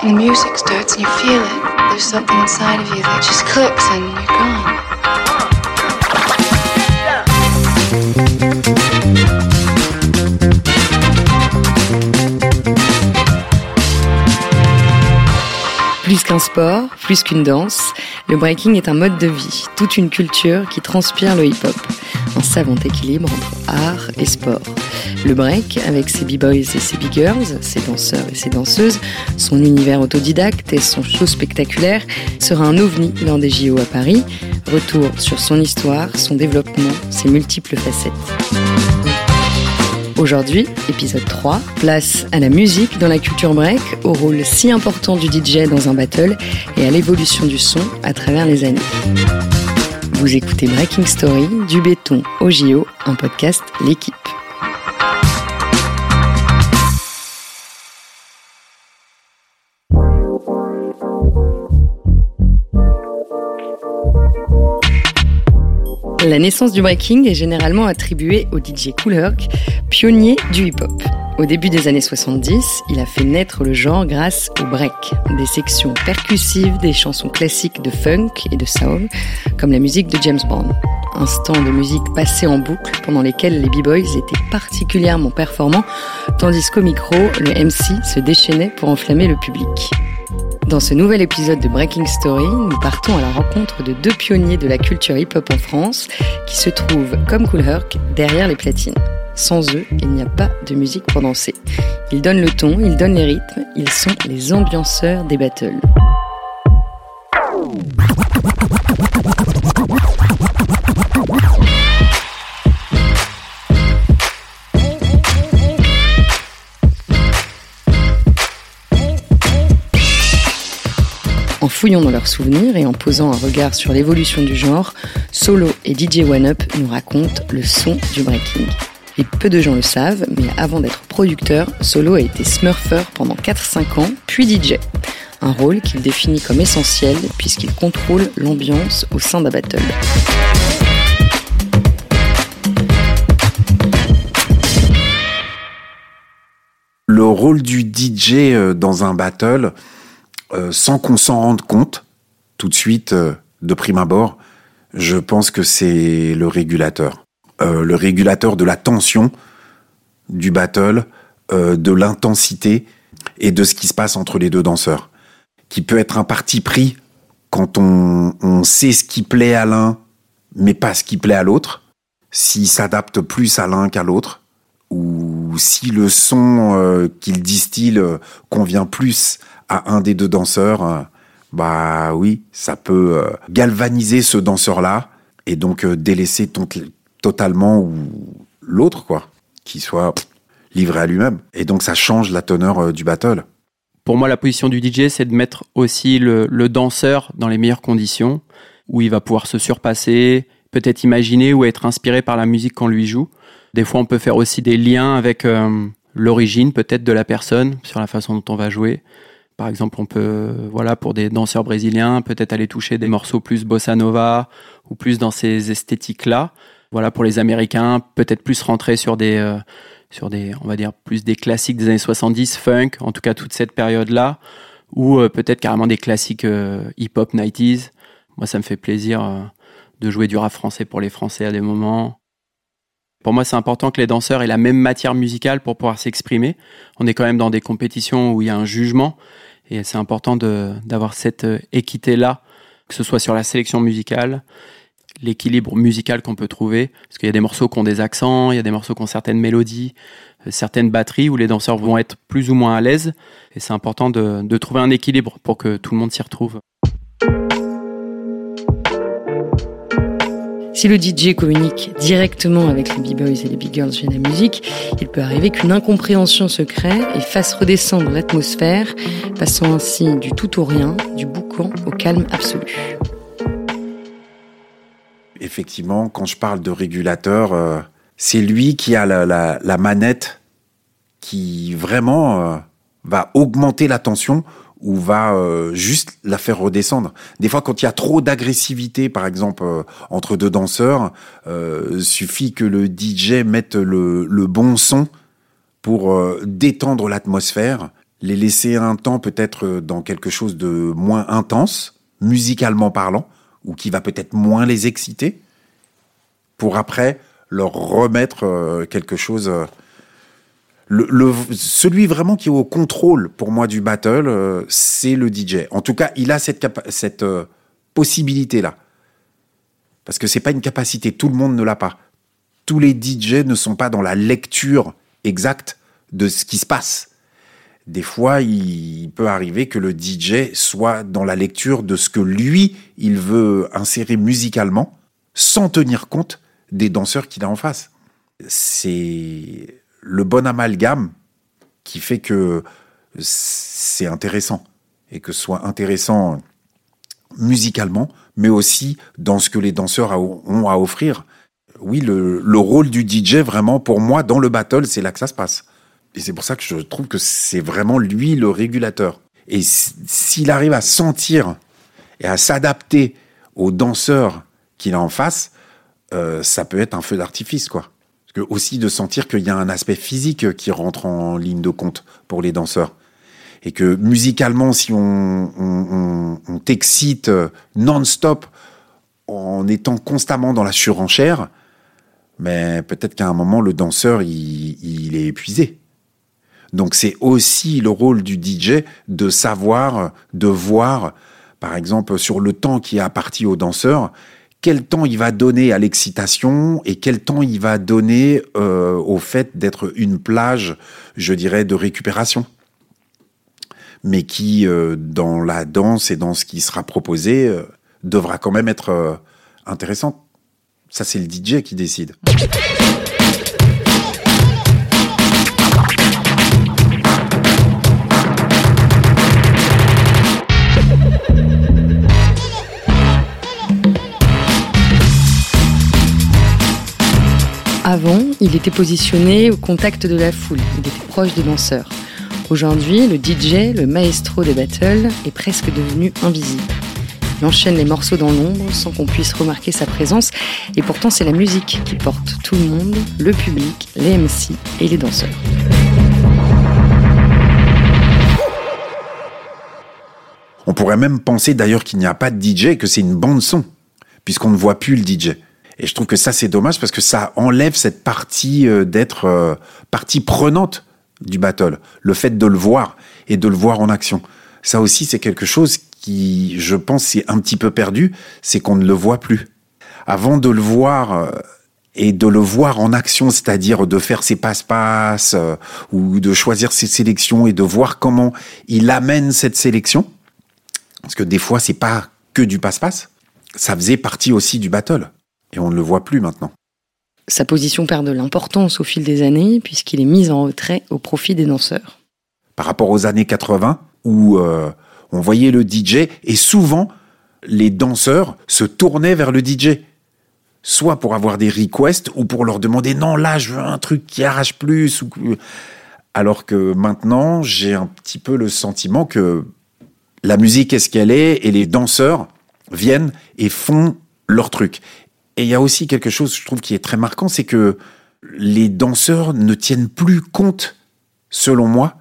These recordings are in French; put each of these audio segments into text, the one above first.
The music starts and you feel it. There's something inside of you that just clicks and you're gone. Plus qu'un sport, plus qu'une danse, le breaking est un mode de vie, toute une culture qui transpire le hip-hop. Un savant équilibre entre art et sport. Le break, avec ses b-boys et ses b-girls, ses danseurs et ses danseuses, son univers autodidacte et son show spectaculaire, sera un ovni lors des JO à Paris. Retour sur son histoire, son développement, ses multiples facettes. Aujourd'hui, épisode 3, place à la musique dans la culture break, au rôle si important du DJ dans un battle et à l'évolution du son à travers les années. Vous écoutez Breaking Story, du béton au JO, un podcast L'équipe. La naissance du breaking est généralement attribuée au DJ Kool pionnier du hip-hop. Au début des années 70, il a fait naître le genre grâce au break, des sections percussives, des chansons classiques de funk et de soul, comme la musique de James Bond. Instant de musique passé en boucle pendant lesquels les b-boys étaient particulièrement performants, tandis qu'au micro, le MC se déchaînait pour enflammer le public. Dans ce nouvel épisode de Breaking Story, nous partons à la rencontre de deux pionniers de la culture hip-hop en France qui se trouvent, comme Cool Herc, derrière les platines. Sans eux, il n'y a pas de musique pour danser. Ils donnent le ton, ils donnent les rythmes, ils sont les ambianceurs des battles. Fouillant dans leurs souvenirs et en posant un regard sur l'évolution du genre, Solo et DJ One Up nous racontent le son du breaking. Et peu de gens le savent, mais avant d'être producteur, Solo a été smurfer pendant 4-5 ans, puis DJ. Un rôle qu'il définit comme essentiel puisqu'il contrôle l'ambiance au sein d'un battle. Le rôle du DJ euh, dans un battle, euh, sans qu'on s'en rende compte, tout de suite, euh, de prime abord, je pense que c'est le régulateur. Euh, le régulateur de la tension du battle, de l'intensité et de ce qui se passe entre les deux danseurs. Qui peut être un parti pris quand on, on sait ce qui plaît à l'un, mais pas ce qui plaît à l'autre. S'il s'adapte plus à l'un qu'à l'autre, ou si le son qu'il distille convient plus à un des deux danseurs, euh, bah oui, ça peut euh, galvaniser ce danseur-là et donc euh, délaisser totalement ou l'autre, quoi, qui soit livré à lui-même. Et donc ça change la teneur du battle. Pour moi, la position du DJ, c'est de mettre aussi le, danseur dans les meilleures conditions, où il va pouvoir se surpasser, peut-être imaginer ou être inspiré par la musique qu'on lui joue. Des fois, on peut faire aussi des liens avec l'origine peut-être de la personne sur la façon dont on va jouer. Par exemple, on peut, voilà, pour des danseurs brésiliens, peut-être aller toucher des morceaux plus bossa nova ou plus dans ces esthétiques-là. Voilà, pour les Américains, peut-être plus rentrer sur des, euh, sur des, on va dire, plus des classiques des années 70, funk, en tout cas toute cette période-là, ou euh, peut-être carrément des classiques euh, hip-hop 90s. Moi, ça me fait plaisir de jouer du rap français pour les Français à des moments. Pour moi, c'est important que les danseurs aient la même matière musicale pour pouvoir s'exprimer. On est quand même dans des compétitions où il y a un jugement et c'est important d'avoir cette euh, équité-là, que ce soit sur la sélection musicale, l'équilibre musical qu'on peut trouver, parce qu'il y a des morceaux qui ont des accents, il y a des morceaux qui ont certaines mélodies, euh, certaines batteries où les danseurs vont être plus ou moins à l'aise. Et c'est important de, de trouver un équilibre pour que tout le monde s'y retrouve. Si le DJ communique directement avec les b-boys et les b-girls chez la musique, il peut arriver qu'une incompréhension se crée et fasse redescendre l'atmosphère, passant ainsi du tout au rien, du boucan au calme absolu. Effectivement, quand je parle de régulateur, euh, c'est lui qui a la, manette qui vraiment euh, va augmenter la tension ou va euh, juste la faire redescendre. Des fois, quand il y a trop d'agressivité, par exemple, euh, entre deux danseurs, euh, suffit que le DJ mette le, bon son pour détendre l'atmosphère les laisser un temps peut-être dans quelque chose de moins intense, musicalement parlant, ou qui va peut-être moins les exciter, pour après leur remettre euh, quelque chose. Euh, le, celui vraiment qui est au contrôle pour moi du battle, euh, c'est le DJ. En tout cas, il a cette, cette possibilité là, parce que c'est pas une capacité, tout le monde ne l'a pas. Tous les DJ ne sont pas dans la lecture exacte de ce qui se passe. Des fois, il peut arriver que le DJ soit dans la lecture de ce que lui, il veut insérer musicalement, sans tenir compte des danseurs qu'il a en face. C'est le bon amalgame qui fait que c'est intéressant et que ce soit intéressant musicalement, mais aussi dans ce que les danseurs ont à offrir. Oui, le, le rôle du DJ, vraiment, pour moi, dans le battle, c'est là que ça se passe. Et c'est pour ça que je trouve que c'est vraiment lui le régulateur. Et s'il arrive à sentir et à s'adapter aux danseurs qu'il a en face, euh, ça peut être un feu d'artifice, quoi. Aussi de sentir qu'il y a un aspect physique qui rentre en ligne de compte pour les danseurs. Et que musicalement, si on, on, on, t'excite non-stop en étant constamment dans la surenchère, mais peut-être qu'à un moment, le danseur, il, il est épuisé. Donc c'est aussi le rôle du DJ de savoir, de voir, par exemple, sur le temps qui est apparti au danseur, quel temps il va donner à l'excitation et quel temps il va donner euh, au fait d'être une plage, je dirais, de récupération. Mais qui, euh, dans la danse et dans ce qui sera proposé, euh, devra quand même être intéressant. Ça, c'est le DJ qui décide. Il était positionné au contact de la foule, il était proche des danseurs. Aujourd'hui, le DJ, le maestro des battles, est presque devenu invisible. Il enchaîne les morceaux dans l'ombre sans qu'on puisse remarquer sa présence, et pourtant c'est la musique qui porte tout le monde, le public, les MC et les danseurs. On pourrait même penser d'ailleurs qu'il n'y a pas de DJ, que c'est une bande son, puisqu'on ne voit plus le DJ. Et je trouve que ça, c'est dommage parce que ça enlève cette partie euh, d'être euh, partie prenante du battle. Le fait de le voir et de le voir en action. Ça aussi, c'est quelque chose qui, je pense, est un petit peu perdu, c'est qu'on ne le voit plus. Avant de le voir euh, et de le voir en action, c'est-à-dire de faire ses passe-passe ou de choisir ses sélections et de voir comment il amène cette sélection, parce que des fois, c'est pas que du passe-passe, ça faisait partie aussi du battle. Et on ne le voit plus maintenant. Sa position perd de l'importance au fil des années puisqu'il est mis en retrait au profit des danseurs. Par rapport aux années 80 où euh, on voyait le DJ et souvent les danseurs se tournaient vers le DJ. Soit pour avoir des requests ou pour leur demander non là je veux un truc qui arrache plus ou alors que maintenant j'ai un petit peu le sentiment que la musique est ce qu'elle est et les danseurs viennent et font leur truc. Et il y a aussi quelque chose, je trouve, qui est très marquant, c'est que les danseurs ne tiennent plus compte, selon moi,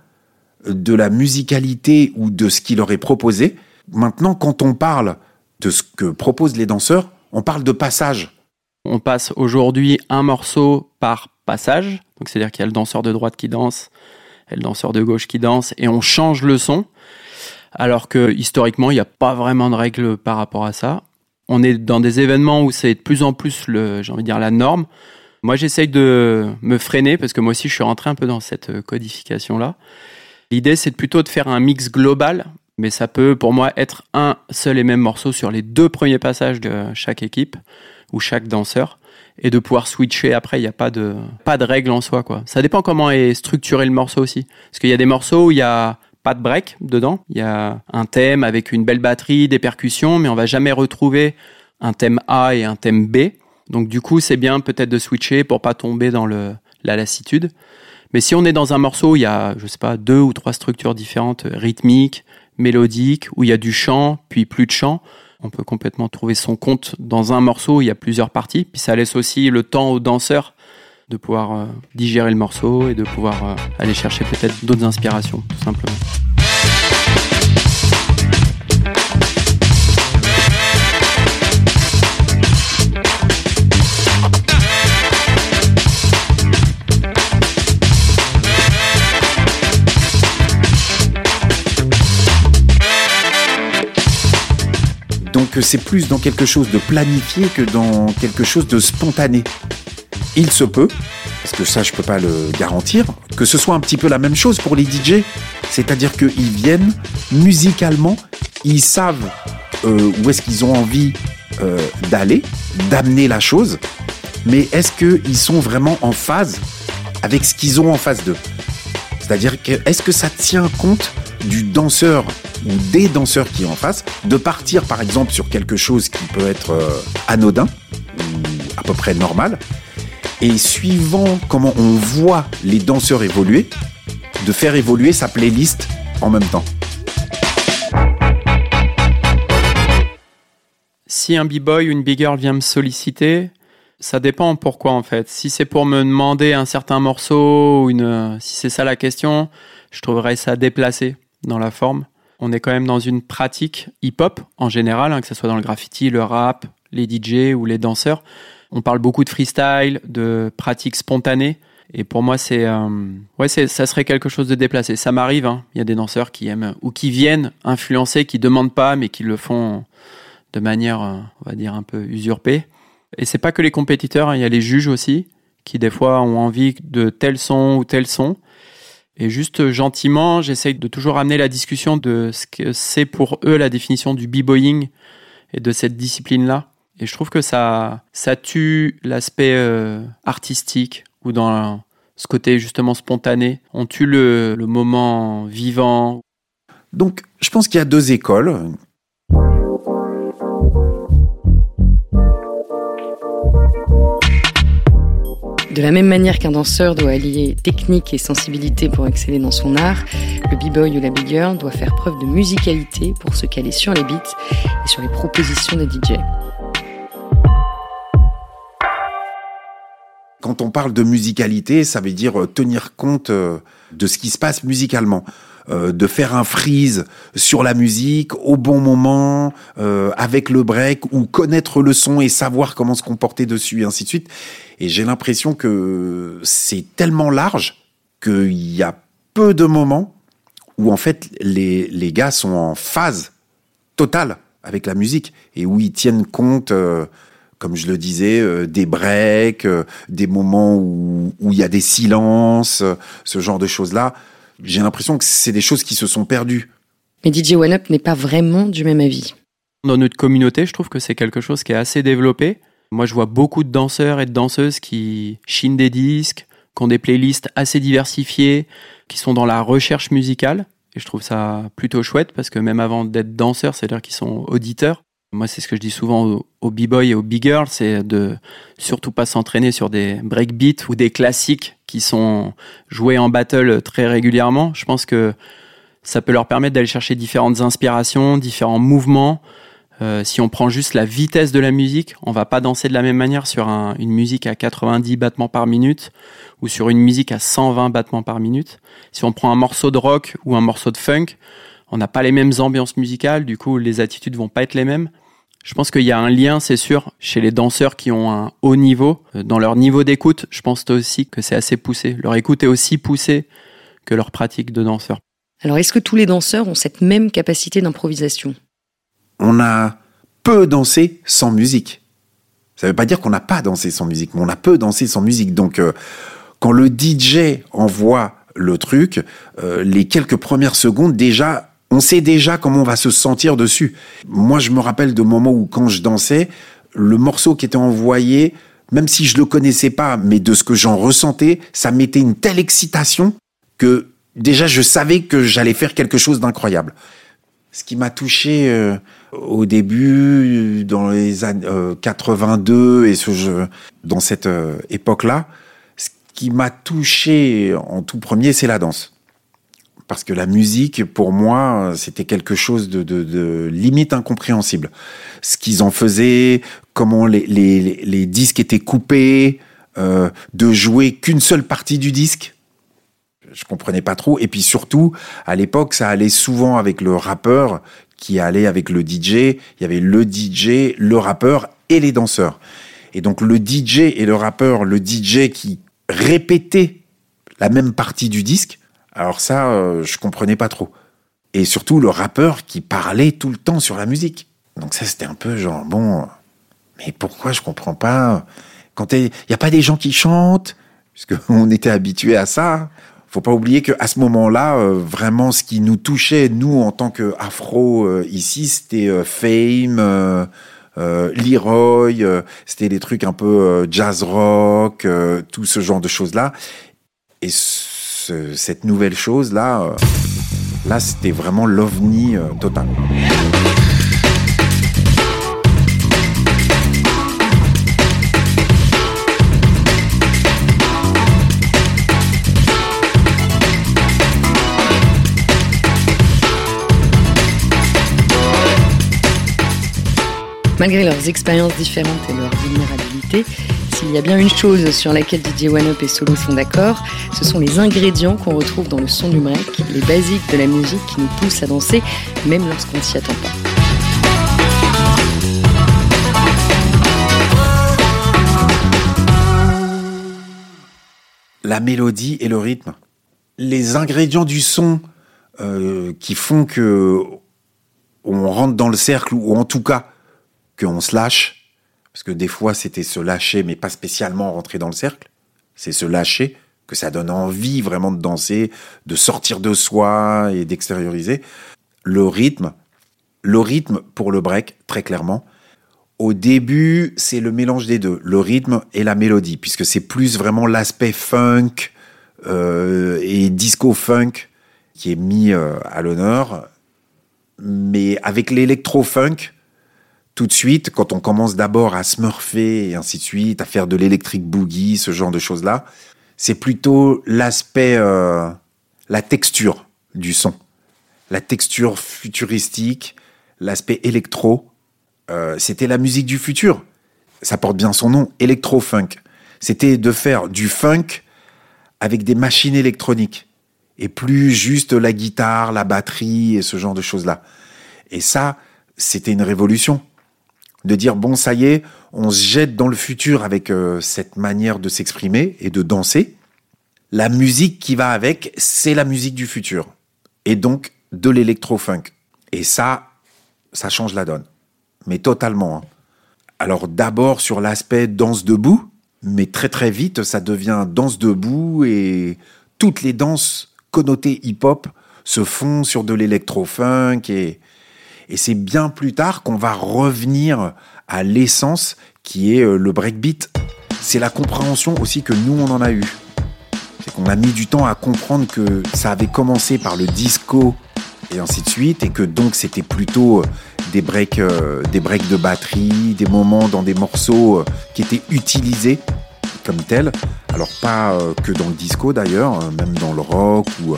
de la musicalité ou de ce qui leur est proposé. Maintenant, quand on parle de ce que proposent les danseurs, on parle de passage. On passe aujourd'hui un morceau par passage. Donc, c'est-à-dire qu'il y a le danseur de droite qui danse, et le danseur de gauche qui danse, et on change le son. Alors que historiquement, il n'y a pas vraiment de règles par rapport à ça on est dans des événements où c'est de plus en plus le, j'ai envie de dire la norme. Moi, j'essaye de me freiner parce que moi aussi, je suis rentré un peu dans cette euh, codification-là. L'idée, c'est plutôt de faire un mix global, mais ça peut, pour moi, être un seul et même morceau sur les deux premiers passages de chaque équipe ou chaque danseur et de pouvoir switcher après. Il n'y a pas de, pas de règle en soi, quoi. Ça dépend comment est structuré le morceau aussi. Parce qu'il y a des morceaux où il y a pas de break dedans. Il y a un thème avec une belle batterie, des percussions, mais on va jamais retrouver un thème A et un thème B. Donc du coup, c'est bien peut-être de switcher pour pas tomber dans la lassitude. Mais si on est dans un morceau où il y a, je sais pas, deux ou trois structures différentes, rythmiques, mélodiques, où il y a du chant, puis plus de chant, on peut complètement trouver son compte dans un morceau où il y a plusieurs parties. Puis ça laisse aussi le temps aux danseurs de pouvoir euh, digérer le morceau et de pouvoir euh, aller chercher peut-être d'autres inspirations, tout simplement. Donc c'est plus dans quelque chose de planifié que dans quelque chose de spontané. Il se peut, parce que ça je peux pas le garantir, que ce soit un petit peu la même chose pour les DJ. C'est-à-dire qu'ils viennent musicalement, ils savent euh, où est-ce qu'ils ont envie euh, d'aller, d'amener la chose, mais est-ce qu'ils sont vraiment en phase avec ce qu'ils ont en face d'eux? C'est-à-dire est-ce que ça tient compte du danseur ou des danseurs qui en face, de partir par exemple sur quelque chose qui peut être euh, anodin ou à peu près normal, et suivant comment on voit les danseurs évoluer, de faire évoluer sa playlist en même temps. Si un b-boy ou une big-girl vient me solliciter, ça dépend pourquoi en fait. Si c'est pour me demander un certain morceau, si c'est ça la question, je trouverais ça déplacé dans la forme. On est quand même dans une pratique hip-hop en général, hein, que ce soit dans le graffiti, le rap, les DJ ou les danseurs. On parle beaucoup de freestyle, de pratique spontanée. Et pour moi, c'est, euh, ouais, ça serait quelque chose de déplacé. Ça m'arrive. hein. Il y a des danseurs qui aiment ou qui viennent influencer, qui demandent pas, mais qui le font de manière, euh, on va dire, un peu usurpée. Et c'est pas que les compétiteurs. hein. Il y a les juges aussi, qui des fois ont envie de tel son ou tel son. Et juste gentiment, j'essaye de toujours amener la discussion de ce que c'est pour eux la définition du b-boying et de cette discipline-là. Et je trouve que ça, ça tue l'aspect euh, artistique ou dans ce côté justement spontané. On tue le, le moment vivant. Donc je pense qu'il y a deux écoles. De la même manière qu'un danseur doit allier technique et sensibilité pour exceller dans son art, le b-boy ou la big girl doit faire preuve de musicalité pour se caler sur les beats et sur les propositions des DJ. Quand on parle de musicalité, ça veut dire euh, tenir compte euh, de ce qui se passe musicalement. Euh, de faire un freeze sur la musique au bon moment, avec le break, ou connaître le son et savoir comment se comporter dessus, et ainsi de suite. Et j'ai l'impression que c'est tellement large qu'il y a peu de moments où en fait les, les gars sont en phase totale avec la musique et où ils tiennent compte, comme je le disais, euh, des breaks, euh, des moments où, où il y a des silences, euh, ce genre de choses-là. J'ai l'impression que c'est des choses qui se sont perdues. Mais DJ One Up n'est pas vraiment du même avis. Dans notre communauté, je trouve que c'est quelque chose qui est assez développé. Moi, je vois beaucoup de danseurs et de danseuses qui chinent des disques, qui ont des playlists assez diversifiées, qui sont dans la recherche musicale. Et je trouve ça plutôt chouette parce que même avant d'être danseur, c'est-à-dire qu'ils sont auditeurs. Moi, c'est ce que je dis souvent aux, b-boys et aux b-girls, c'est de surtout pas s'entraîner sur des breakbeats ou des classiques qui sont joués en battle très régulièrement. Je pense que ça peut leur permettre d'aller chercher différentes inspirations, différents mouvements. Euh, si on prend juste la vitesse de la musique, on va pas danser de la même manière sur un- une musique à 90 battements par minute ou sur une musique à 120 battements par minute. Si on prend un morceau de rock ou un morceau de funk, on n'a pas les mêmes ambiances musicales, du coup les attitudes vont pas être les mêmes. Je pense qu'il y a un lien, c'est sûr, chez les danseurs qui ont un haut niveau. Euh, Dans leur niveau d'écoute, je pense aussi que c'est assez poussé. Leur écoute est aussi poussée que leur pratique de danseur. Alors est-ce que tous les danseurs ont cette même capacité d'improvisation? On a peu dansé sans musique. Ça veut pas dire qu'on n'a pas dansé sans musique, mais on a peu dansé sans musique. Donc, euh, quand le DJ envoie le truc, euh, les quelques premières secondes, déjà, on sait déjà comment on va se sentir dessus. Moi, je me rappelle de moments où, quand je dansais, le morceau qui était envoyé, même si je le connaissais pas, mais de ce que j'en ressentais, ça mettait une telle excitation que déjà, je savais que j'allais faire quelque chose d'incroyable. Ce qui m'a touché euh, au début, dans les années euh, 82 et ce jeu, dans cette euh, époque-là, ce qui m'a touché en tout premier, c'est la danse. Parce que la musique, pour moi, c'était quelque chose de, limite incompréhensible. Ce qu'ils en faisaient, comment les disques étaient coupés, euh, de jouer qu'une seule partie du disque. Je comprenais pas trop. Et puis surtout, à l'époque, ça allait souvent avec le rappeur qui allait avec le DJ. Il y avait le DJ, le rappeur et les danseurs. Et donc le DJ et le rappeur, le DJ qui répétait la même partie du disque, alors ça, euh, je comprenais pas trop. Et surtout le rappeur qui parlait tout le temps sur la musique. Donc ça, c'était un peu genre, bon, mais pourquoi je comprends pas Quand il n'y a pas des gens qui chantent, puisqu'on était habitué à ça. Faut pas oublier que à ce moment-là, euh, vraiment, ce qui nous touchait, nous, en tant qu'afro euh, ici, c'était euh, Fame, euh, Leroy, c'était des trucs un peu jazz rock, tout ce genre de choses-là. Et ce- cette nouvelle chose-là, euh, là, c'était vraiment l'ovni euh, total. Malgré leurs expériences différentes et leur vulnérabilité, s'il y a bien une chose sur laquelle DJ One Up et Solo sont d'accord, ce sont les ingrédients qu'on retrouve dans le son break, les basiques de la musique qui nous poussent à danser, même lorsqu'on ne s'y attend pas. la mélodie et le rythme. Les ingrédients du son euh, qui font que on rentre dans le cercle ou en tout cas qu'on se lâche, parce que des fois c'était se lâcher mais pas spécialement rentrer dans le cercle, c'est se lâcher que ça donne envie vraiment de danser, de sortir de soi et d'extérioriser. Le rythme, le rythme pour le break très clairement. Au début, c'est le mélange des deux, le rythme et la mélodie, puisque c'est plus vraiment l'aspect funk euh, et disco funk qui est mis euh, à l'honneur. Mais avec l'électro-funk, tout de suite, quand on commence d'abord à smurfer et ainsi de suite, à faire de l'électrique boogie, ce genre de choses-là, c'est plutôt l'aspect, euh, la texture du son, la texture futuristique, l'aspect électro. Euh, c'était la musique du futur. Ça porte bien son nom, électro-funk. C'était de faire du funk avec des machines électroniques et plus juste la guitare, la batterie et ce genre de choses-là. Et ça, c'était une révolution. De dire, bon, ça y est, on se jette dans le futur avec euh, cette manière de s'exprimer et de danser. La musique qui va avec, c'est la musique du futur. Et donc, de l'électro-funk. Et ça, ça change la donne. Mais totalement. hein. Alors d'abord sur l'aspect danse debout, mais très très vite ça devient danse debout et toutes les danses connotées hip-hop se font sur de l'électro-funk et, et c'est bien plus tard qu'on va revenir à l'essence qui est euh, le breakbeat. C'est la compréhension aussi que nous on en a eu. C'est qu'on a mis du temps à comprendre que ça avait commencé par le disco et ainsi de suite, et que donc c'était plutôt euh, des breaks, euh, des breaks de batterie, des moments dans des morceaux qui étaient utilisés comme tels. Alors pas que dans le disco d'ailleurs, même dans le rock ou,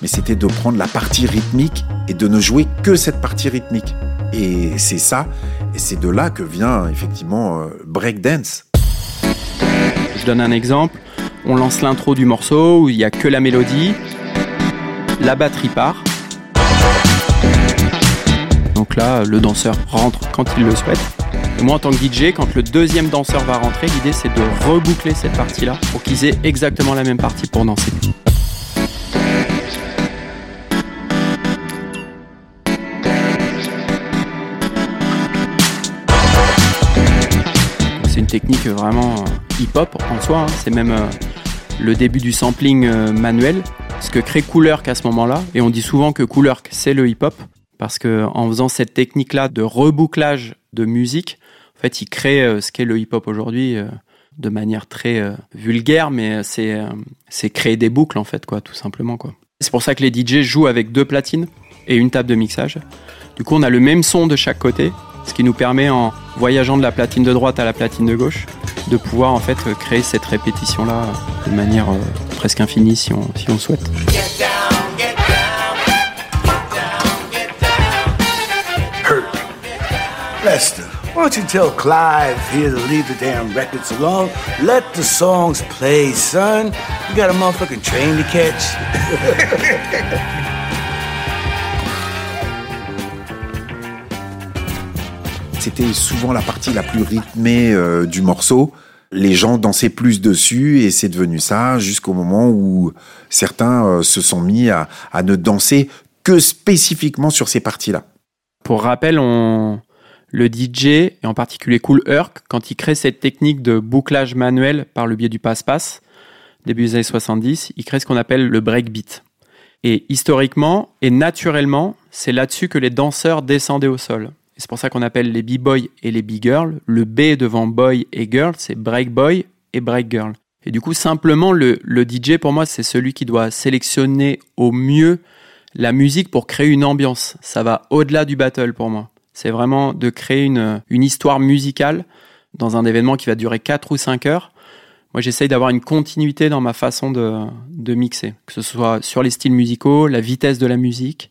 mais c'était de prendre la partie rythmique et de ne jouer que cette partie rythmique. Et c'est ça, et c'est de là que vient effectivement euh, breakdance. Je donne un exemple. On lance l'intro du morceau où il n'y a que la mélodie. La batterie part. Donc là, le danseur rentre quand il le souhaite. Et moi, en tant que DJ, quand le deuxième danseur va rentrer, l'idée c'est de reboucler cette partie-là pour qu'ils aient exactement la même partie pour danser. Technique vraiment euh, hip-hop en soi. hein. C'est même euh, le début du sampling euh, manuel. Ce que crée Coolerk à ce moment-là. Et on dit souvent que Coolerk, c'est le hip-hop. Parce que en faisant cette technique-là de rebouclage de musique, en fait, il crée ce qu'est le hip-hop aujourd'hui de manière très vulgaire, mais c'est c'est créer des boucles en fait, quoi, tout simplement, quoi. C'est pour ça que les DJ jouent avec deux platines et une table de mixage. Du coup, on a le même son de chaque côté, ce qui nous permet, en voyageant de la platine de droite à la platine de gauche, de pouvoir en fait créer cette répétition-là euh, de manière euh, presque infinie si on, si on souhaite. Lester, Why don't you tell Clive here to leave the damn records alone? Let the songs play, son. You got a motherfucking train to catch? C'était souvent la partie la plus rythmée euh, du morceau. Les gens dansaient plus dessus et c'est devenu ça jusqu'au moment où certains euh, se sont mis à, ne danser que spécifiquement sur ces parties-là. Pour rappel, on... le DJ, et en particulier Cool Herc, quand il crée cette technique de bouclage manuel par le biais du passe-passe, début des années 70, il crée ce qu'on appelle le breakbeat. Et historiquement et naturellement, c'est là-dessus que les danseurs descendaient au sol. C'est pour ça qu'on appelle les b-boys et les b-girls. Le B devant boy et girl, c'est break boy et break girl. Et du coup, simplement, le, le DJ, pour moi, c'est celui qui doit sélectionner au mieux la musique pour créer une ambiance. Ça va au-delà du battle pour moi. C'est vraiment de créer une, une histoire musicale dans un événement qui va durer 4 ou 5 heures. Moi, j'essaye d'avoir une continuité dans ma façon de, de mixer, que ce soit sur les styles musicaux, la vitesse de la musique,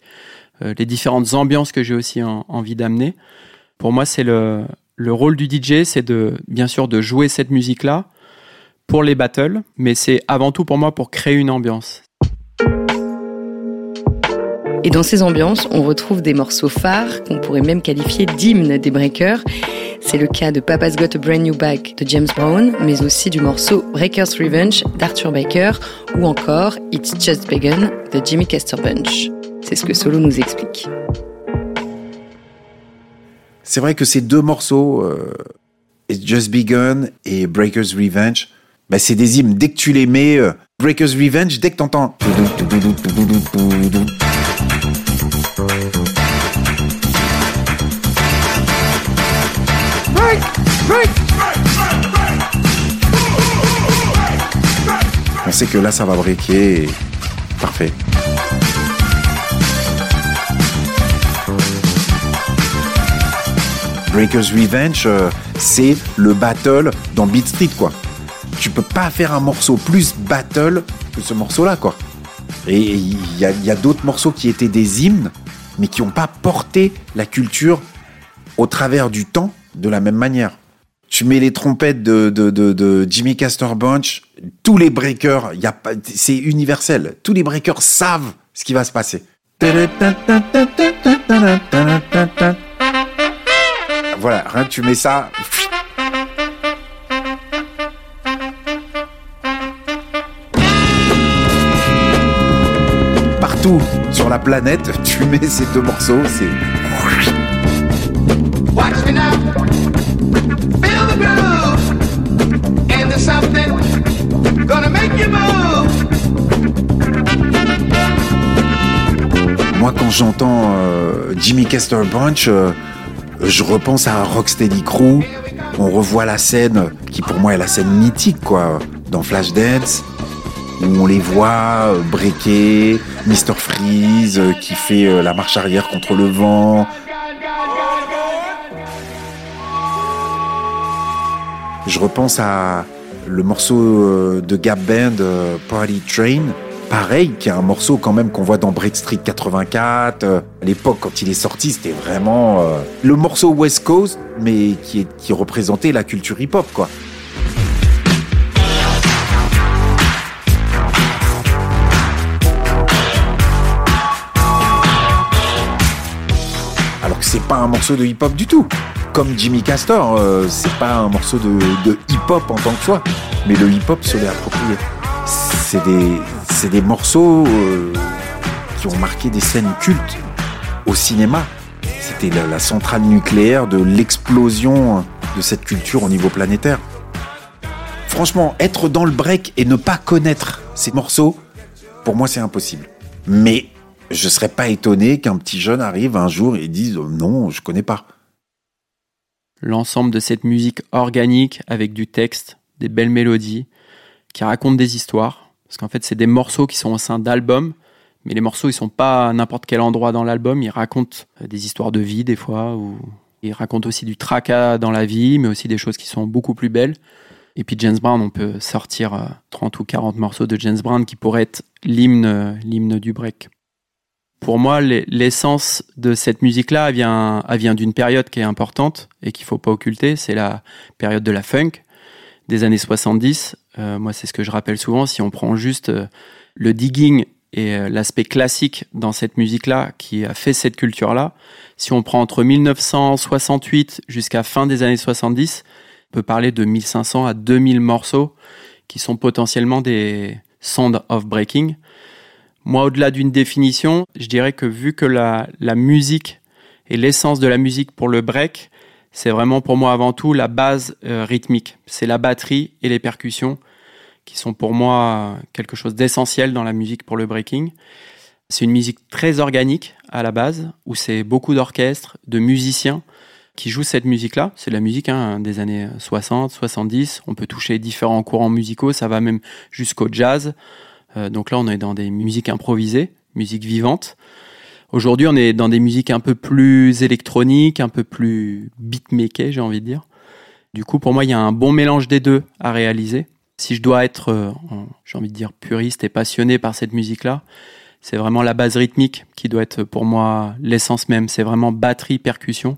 les différentes ambiances que j'ai aussi en- envie d'amener. Pour moi, c'est le, le rôle du DJ, c'est de, bien sûr, de jouer cette musique-là pour les battles, mais c'est avant tout pour moi pour créer une ambiance. Et dans ces ambiances, on retrouve des morceaux phares qu'on pourrait même qualifier d'hymnes des breakers. C'est le cas de Papa's Got a Brand New Bag de James Brown, mais aussi du morceau Breaker's Revenge d'Arthur Baker ou encore It's Just Begun de Jimmy Castor Bunch. C'est ce que Solo nous explique. C'est vrai que ces deux morceaux, euh, It's Just Begun et Breaker's Revenge, bah, c'est des hymnes. Dès que tu les mets, euh, Breaker's Revenge, dès que t'entends. On sait que là, ça va breaker. et Parfait. Breaker's Revenge, euh, c'est le battle dans Beat Street, quoi. Tu peux pas faire un morceau plus battle que ce morceau-là, quoi. Et il y a, d'autres morceaux qui étaient des hymnes, mais qui n'ont pas porté la culture au travers du temps de la même manière. Tu mets les trompettes de, Jimmy Castor Bunch, tous les breakers, y pas, c'est universel. Tous les breakers savent ce qui va se passer. Voilà, rien que tu mets ça. Partout sur la planète, tu mets ces deux morceaux, c'est. Watch me now. Feel the groove. And there's something gonna make you move? Moi, quand j'entends euh, Jimmy Castor Bunch, euh, je repense à Rocksteady Crew. On revoit la scène qui, pour moi, est la scène mythique, quoi, dans Flashdance, où on les voit euh, breaker, Mr. Freeze euh, qui fait euh, la marche arrière contre le vent. Je repense à le morceau de Gap Band, Party Train. Pareil, qui est un morceau quand même qu'on voit dans Break Street 84. Euh, À l'époque, quand il est sorti, c'était vraiment euh, le morceau West Coast, mais qui, représentait la culture hip-hop, quoi. Alors que c'est pas un morceau de hip-hop du tout. Comme Jimmy Castor, euh, c'est pas un morceau de, de hip-hop en tant que soi, mais le hip-hop se l'est approprié. C'est des, c'est des morceaux euh, qui ont marqué des scènes cultes au cinéma. C'était la, centrale nucléaire de l'explosion de cette culture au niveau planétaire. Franchement, être dans le break et ne pas connaître ces morceaux, pour moi, c'est impossible. Mais je serais pas étonné qu'un petit jeune arrive un jour et dise euh, non, je connais pas. L'ensemble de cette musique organique avec du texte, des belles mélodies, qui racontent des histoires. Parce qu'en fait, c'est des morceaux qui sont au sein d'albums, mais les morceaux, ils sont pas à n'importe quel endroit dans l'album. Ils racontent euh, des histoires de vie, des fois, ou ils racontent aussi du tracas dans la vie, mais aussi des choses qui sont beaucoup plus belles. Et puis James Brown, on peut sortir euh, 30 ou 40 morceaux de James Brown qui pourraient être l'hymne, euh, l'hymne du break. Pour moi, les- l'essence de cette musique-là, vient, elle vient d'une période qui est importante et qu'il faut pas occulter. C'est la période de la funk des années 70. Euh, moi, c'est ce que je rappelle souvent. Si on prend juste euh, le digging et euh, l'aspect classique dans cette musique-là qui a fait cette culture-là, si on prend entre 1968 jusqu'à fin des années 70, on peut parler de 1500 à 2000 morceaux qui sont potentiellement des sound of breaking. Moi, au-delà d'une définition, je dirais que vu que la, la musique et l'essence de la musique pour le break, c'est vraiment pour moi avant tout la base euh, rythmique. C'est la batterie et les percussions qui sont pour moi quelque chose d'essentiel dans la musique pour le breaking. C'est une musique très organique à la base, où c'est beaucoup d'orchestres, de musiciens qui jouent cette musique-là. C'est de la musique hein, des années 60, 70. On peut toucher différents courants musicaux, ça va même jusqu'au jazz. Euh, donc là, on est dans des musiques improvisées, musique vivante. Aujourd'hui, on est dans des musiques un peu plus électroniques, un peu plus beatmakées, j'ai envie de dire. Du coup, pour moi, il y a un bon mélange des deux à réaliser. Si je dois être, euh, j'ai envie de dire, puriste et passionné par cette musique-là, c'est vraiment la base rythmique qui doit être pour moi l'essence même. C'est vraiment batterie, percussion.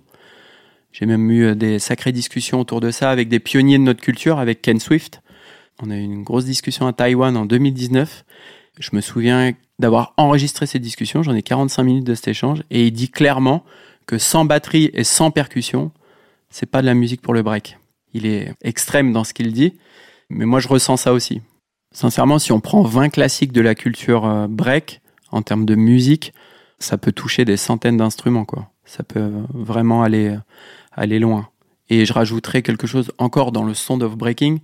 J'ai même eu euh, des sacrées discussions autour de ça avec des pionniers de notre culture, avec Ken Swift. On a eu une grosse discussion à Taïwan en 2019. Je me souviens d'avoir enregistré ces discussions, j'en ai 45 minutes de cet échange, et il dit clairement que sans batterie et sans percussion, c'est pas de la musique pour le break. Il est extrême dans ce qu'il dit, mais moi je ressens ça aussi. Sincèrement, si on prend 20 classiques de la culture euh, break, en termes de musique, ça peut toucher des centaines d'instruments. Ça peut vraiment aller, aller loin. Et je rajouterais quelque chose encore dans le sound of breaking,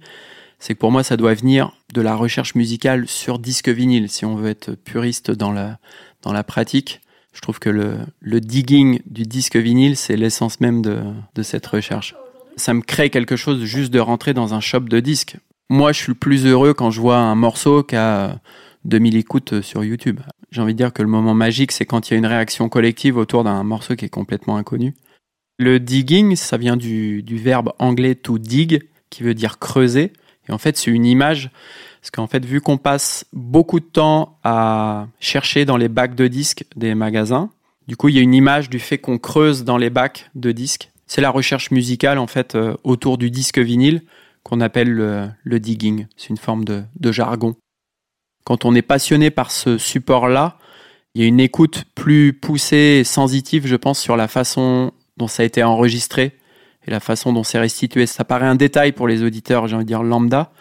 c'est que pour moi, ça doit venir de la recherche musicale sur disque vinyle. Si on veut être puriste dans la, dans la pratique, je trouve que le, le digging du disque vinyle, c'est l'essence même de, de cette recherche. Ça me crée quelque chose juste de rentrer dans un shop de disques. Moi, je suis le plus heureux quand je vois un morceau qui a 2000 écoutes sur YouTube. J'ai envie de dire que le moment magique, c'est quand il y a une réaction collective autour d'un morceau qui est complètement inconnu. Le digging, ça vient du, du verbe anglais to dig, qui veut dire creuser. Et en fait, c'est une image, parce qu'en fait, vu qu'on passe beaucoup de temps à chercher dans les bacs de disques des magasins, du coup, il y a une image du fait qu'on creuse dans les bacs de disques. C'est la recherche musicale, en fait, euh, autour du disque vinyle qu'on appelle le, digging. C'est une forme de, de jargon. Quand on est passionné par ce support-là, il y a une écoute plus poussée et sensitive, je pense, sur la façon dont ça a été enregistré et la façon dont c'est restitué. Ça paraît un détail pour les auditeurs, j'ai envie de dire lambda.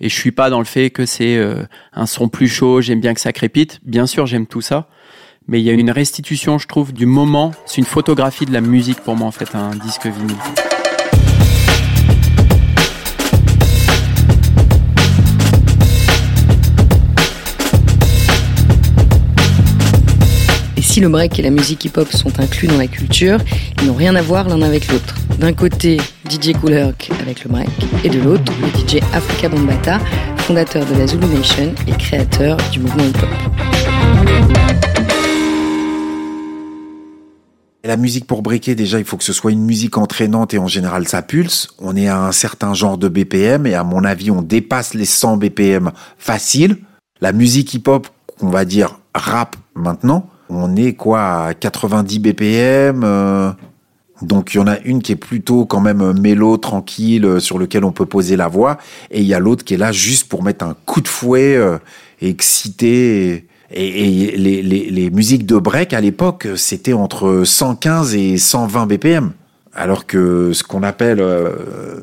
Et je suis pas dans le fait que c'est euh, un son plus chaud, j'aime bien que ça crépite. Bien sûr, j'aime tout ça. Mais il y a une restitution, je trouve, du moment. C'est une photographie de la musique pour moi, en fait, un disque vinyle. Si le break et la musique hip-hop sont inclus dans la culture, ils n'ont rien à voir l'un avec l'autre. D'un côté, DJ Herc avec le break, et de l'autre, le DJ Africa Bombata, fondateur de la Zulu Nation et créateur du mouvement hip-hop. La musique pour breaker, déjà, il faut que ce soit une musique entraînante et en général, ça pulse. On est à un certain genre de BPM et à mon avis, on dépasse les 100 BPM facile. La musique hip-hop, on va dire rap maintenant, on est quoi à 90 BPM euh, donc il y en a une qui est plutôt quand même mélo, tranquille, euh, sur lequel on peut poser la voix, et il y a l'autre qui est là juste pour mettre un coup de fouet, euh, excité. Et, les, les, musiques de break à l'époque, c'était entre 115 et 120 BPM. Alors que ce qu'on appelle euh,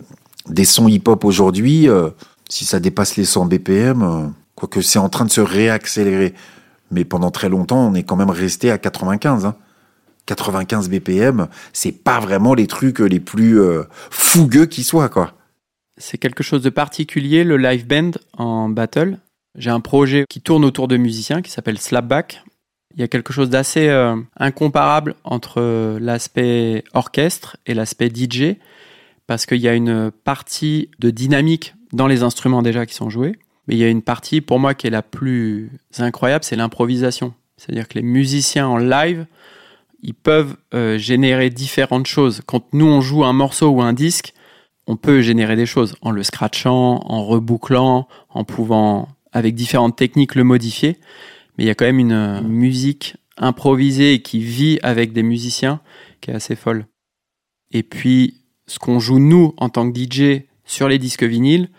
des sons hip-hop aujourd'hui, euh, si ça dépasse les 100 BPM, euh, quoique c'est en train de se réaccélérer. Mais pendant très longtemps, on est quand même resté à 95. Hein. 95 BPM, c'est pas vraiment les trucs les plus euh, fougueux qui soient, quoi. C'est quelque chose de particulier, le live band en battle. J'ai un projet qui tourne autour de musiciens qui s'appelle Slapback. Il y a quelque chose d'assez euh, incomparable entre euh, l'aspect orchestre et l'aspect DJ, parce qu'il y a une partie de dynamique dans les instruments déjà qui sont joués, mais il y a une partie pour moi qui est la plus incroyable, c'est l'improvisation. C'est-à-dire que les musiciens en live, ils peuvent euh, générer différentes choses. Quand nous on joue un morceau ou un disque, on peut générer des choses en le scratchant, en rebouclant, en pouvant avec différentes techniques le modifier. Mais il y a quand même une, une musique improvisée qui vit avec des musiciens qui est assez folle. Et puis, ce qu'on joue nous en tant que DJ sur les disques vinyles,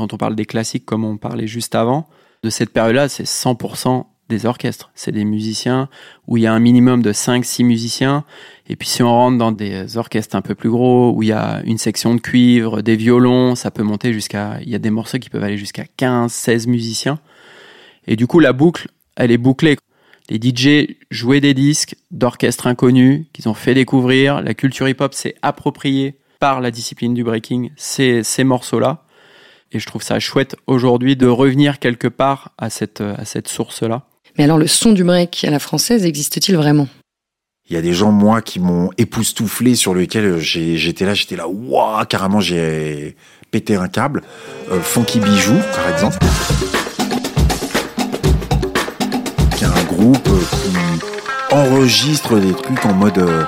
quand on parle des classiques comme on parlait juste avant, de cette période-là, c'est 100% des orchestres. C'est des musiciens où il y a un minimum de 5-6 musiciens. Et puis si on rentre dans des orchestres un peu plus gros, où il y a une section de cuivre, des violons, ça peut monter jusqu'à... Il y a des morceaux qui peuvent aller jusqu'à 15-16 musiciens. Et du coup, la boucle, elle est bouclée. Les DJ jouaient des disques d'orchestres inconnus qu'ils ont fait découvrir. La culture hip-hop s'est appropriée par la discipline du breaking ces, ces morceaux-là. Et je trouve ça chouette aujourd'hui de revenir quelque part à cette, à cette source-là. Mais alors le son du break à la française existe-t-il vraiment? Il y a des gens, moi, qui m'ont époustouflé, sur lesquels j'étais là, j'étais là, waouh, carrément, j'ai pété un câble. Euh, Funky Bijou, par exemple. Qui est un groupe qui enregistre des trucs en mode. euh,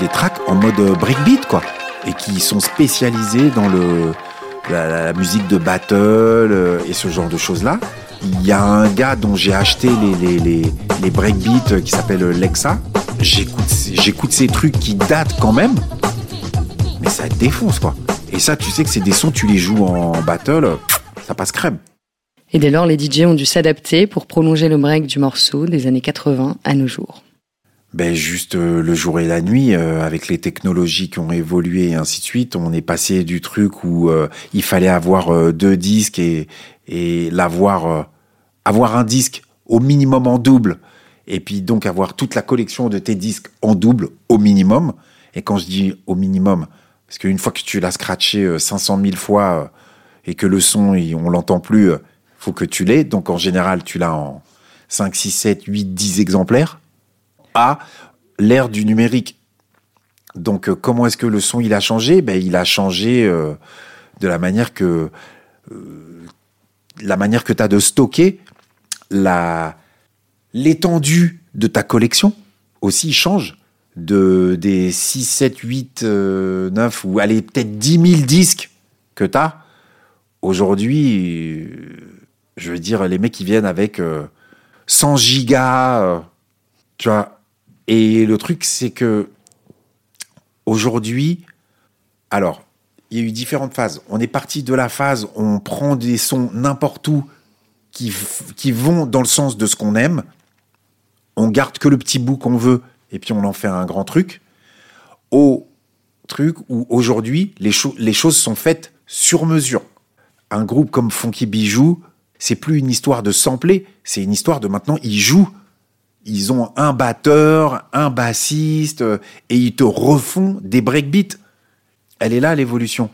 des tracks en mode euh, breakbeat, quoi. Et qui sont spécialisés dans le. La, la musique de battle euh, et ce genre de choses-là. Il y a un gars dont j'ai acheté les, les, les, les breakbeats euh, qui s'appelle Lexa. J'écoute, ces trucs qui datent quand même, mais ça défonce quoi. Et ça, tu sais que c'est des sons, tu les joues en battle, euh, ça passe crème. Et dès lors, les DJ ont dû s'adapter pour prolonger le break du morceau des années 80 à nos jours. Ben juste euh, le jour et la nuit, euh, avec les technologies qui ont évolué et ainsi de suite, on est passé du truc où euh, il fallait avoir deux disques et, et l'avoir, avoir un disque au minimum en double, et puis donc avoir toute la collection de tes disques en double au minimum. Et quand je dis au minimum, parce qu'une fois que tu l'as scratché euh, 500 000 fois et que le son, on l'entend plus, faut que tu l'aies. Donc en général, tu l'as en 5, 6, 7, 8, 10 exemplaires à l'ère du numérique. Donc, euh, comment est-ce que le son a changé? Ben, il a changé euh, de la manière que euh, tu as de stocker la l'étendue de ta collection aussi change de des 6 7 8 euh, 9 ou allez peut-être 10 000 disques que tu as aujourd'hui euh, je veux dire les mecs qui viennent avec euh, 100 gigas tu vois et le truc, c'est que aujourd'hui, alors, il y a eu différentes phases. On est parti de la phase où on prend des sons n'importe où qui, qui vont dans le sens de ce qu'on aime. On garde que le petit bout qu'on veut et puis on en fait un grand truc. Au truc où aujourd'hui, les, les choses sont faites sur mesure. Un groupe comme Funky Bijou, c'est plus une histoire de sampler, c'est une histoire de maintenant, ils jouent ils ont un batteur, un bassiste, euh, et ils te refont des breakbeats. Elle est là, l'évolution.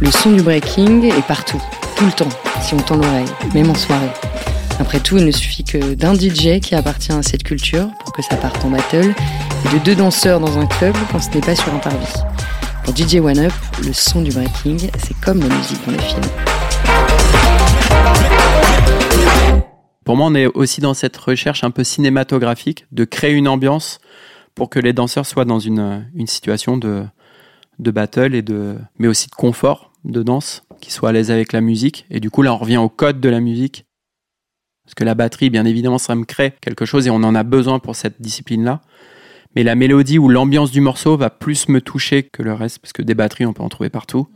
Le son du breaking est partout, tout le temps, si on tend l'oreille, même en soirée. Après tout, il ne suffit que d'un DJ qui appartient à cette culture pour que ça parte en battle, et de deux danseurs dans un club quand ce n'est pas sur un parvis. Pour DJ One Up, le son du breaking, c'est comme la musique dans les films. Pour moi, on est aussi dans cette recherche un peu cinématographique de créer une ambiance pour que les danseurs soient dans une, situation de, de battle et de, mais aussi de confort de danse, qu'ils soient à l'aise avec la musique. Et du coup, là, on revient au code de la musique. Parce que la batterie, bien évidemment, ça me crée quelque chose et on en a besoin pour cette discipline-là. Mais la mélodie ou l'ambiance du morceau va plus me toucher que le reste, parce que des batteries, on peut en trouver partout.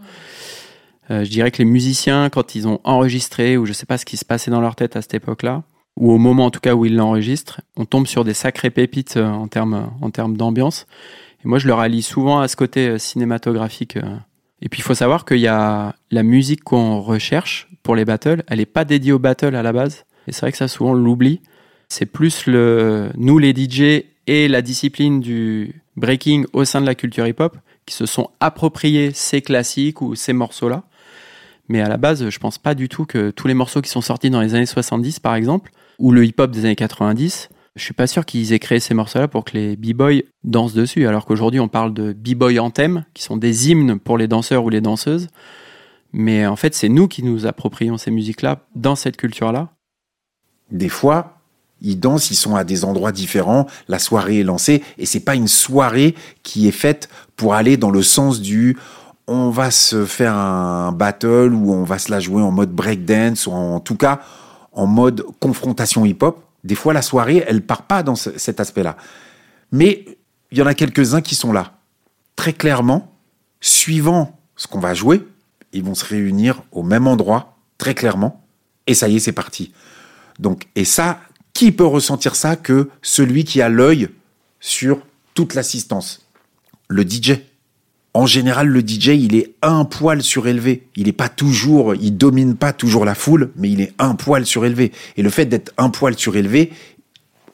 Euh, je dirais que les musiciens, quand ils ont enregistré, ou je sais pas ce qui se passait dans leur tête à cette époque-là, ou au moment en tout cas où ils l'enregistrent, on tombe sur des sacrées pépites euh, en termes en termes d'ambiance. Et moi, je le rallie souvent à ce côté euh, cinématographique. Et puis, il faut savoir qu'il y a la musique qu'on recherche pour les battles, elle n'est pas dédiée aux battles à la base. Et c'est vrai que ça, souvent, on l'oublie. C'est plus le, nous, les DJ et la discipline du breaking au sein de la culture hip-hop qui se sont appropriés ces classiques ou ces morceaux-là. Mais à la base, je pense pas du tout que tous les morceaux qui sont sortis dans les années 70, par exemple, ou le hip-hop des années 90, je suis pas sûr qu'ils aient créé ces morceaux-là pour que les b-boys dansent dessus. Alors qu'aujourd'hui, on parle de b-boy anthems, qui sont des hymnes pour les danseurs ou les danseuses. Mais en fait, c'est nous qui nous approprions ces musiques-là dans cette culture-là. Des fois, ils dansent, ils sont à des endroits différents, la soirée est lancée, et c'est pas une soirée qui est faite pour aller dans le sens du on va se faire un battle ou on va se la jouer en mode breakdance ou en tout cas en mode confrontation hip-hop. Des fois, la soirée, elle part pas dans ce- cet aspect-là. Mais il y en a quelques-uns qui sont là. Très clairement, suivant ce qu'on va jouer, ils vont se réunir au même endroit, très clairement, et ça y est, c'est parti. Donc, et ça, qui peut ressentir ça que celui qui a l'œil sur toute l'assistance? Le DJ. En général, le DJ, il est un poil surélevé. Il n'est pas toujours, il domine pas toujours la foule, mais il est un poil surélevé. Et le fait d'être un poil surélevé,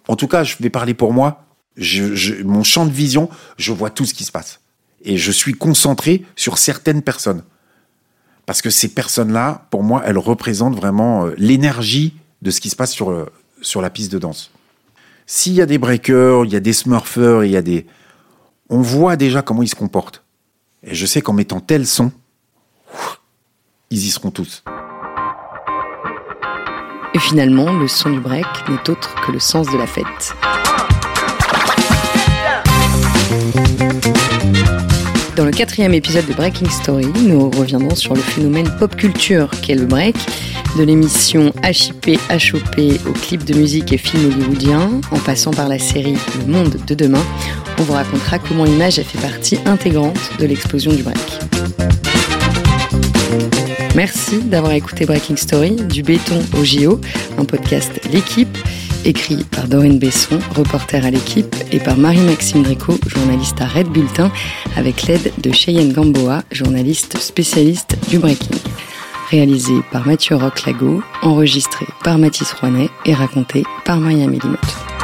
en tout cas, je vais parler pour moi, mon champ de vision, je vois tout ce qui se passe. Et je suis concentré sur certaines personnes. Parce que ces personnes-là, pour moi, elles représentent vraiment euh, l'énergie de ce qui se passe sur, euh, sur la piste de danse. S'il y a des breakers, il y a des smurfers, il y a des... On voit déjà comment ils se comportent. Et je sais qu'en mettant tel son, ils y seront tous. Et finalement, le son du break n'est autre que le sens de la fête. Dans le quatrième épisode de Breaking Story, nous reviendrons sur le phénomène pop culture qu'est le break, de l'émission HIP HOP au clip de musique et film hollywoodien, en passant par la série Le Monde de demain, on vous racontera comment l'image a fait partie intégrante de l'explosion du break. Merci d'avoir écouté Breaking Story, du béton au JO, un podcast L'équipe, écrit par Dorine Besson, reporter à l'équipe, et par Marie-Maxime Gréco, journaliste à Red Bulletin, avec l'aide de Cheyenne Gamboa, journaliste spécialiste du breaking. Réalisé par Mathieu Roch-Lago, enregistré par Mathis Rouanet et raconté par Maria Mélimote.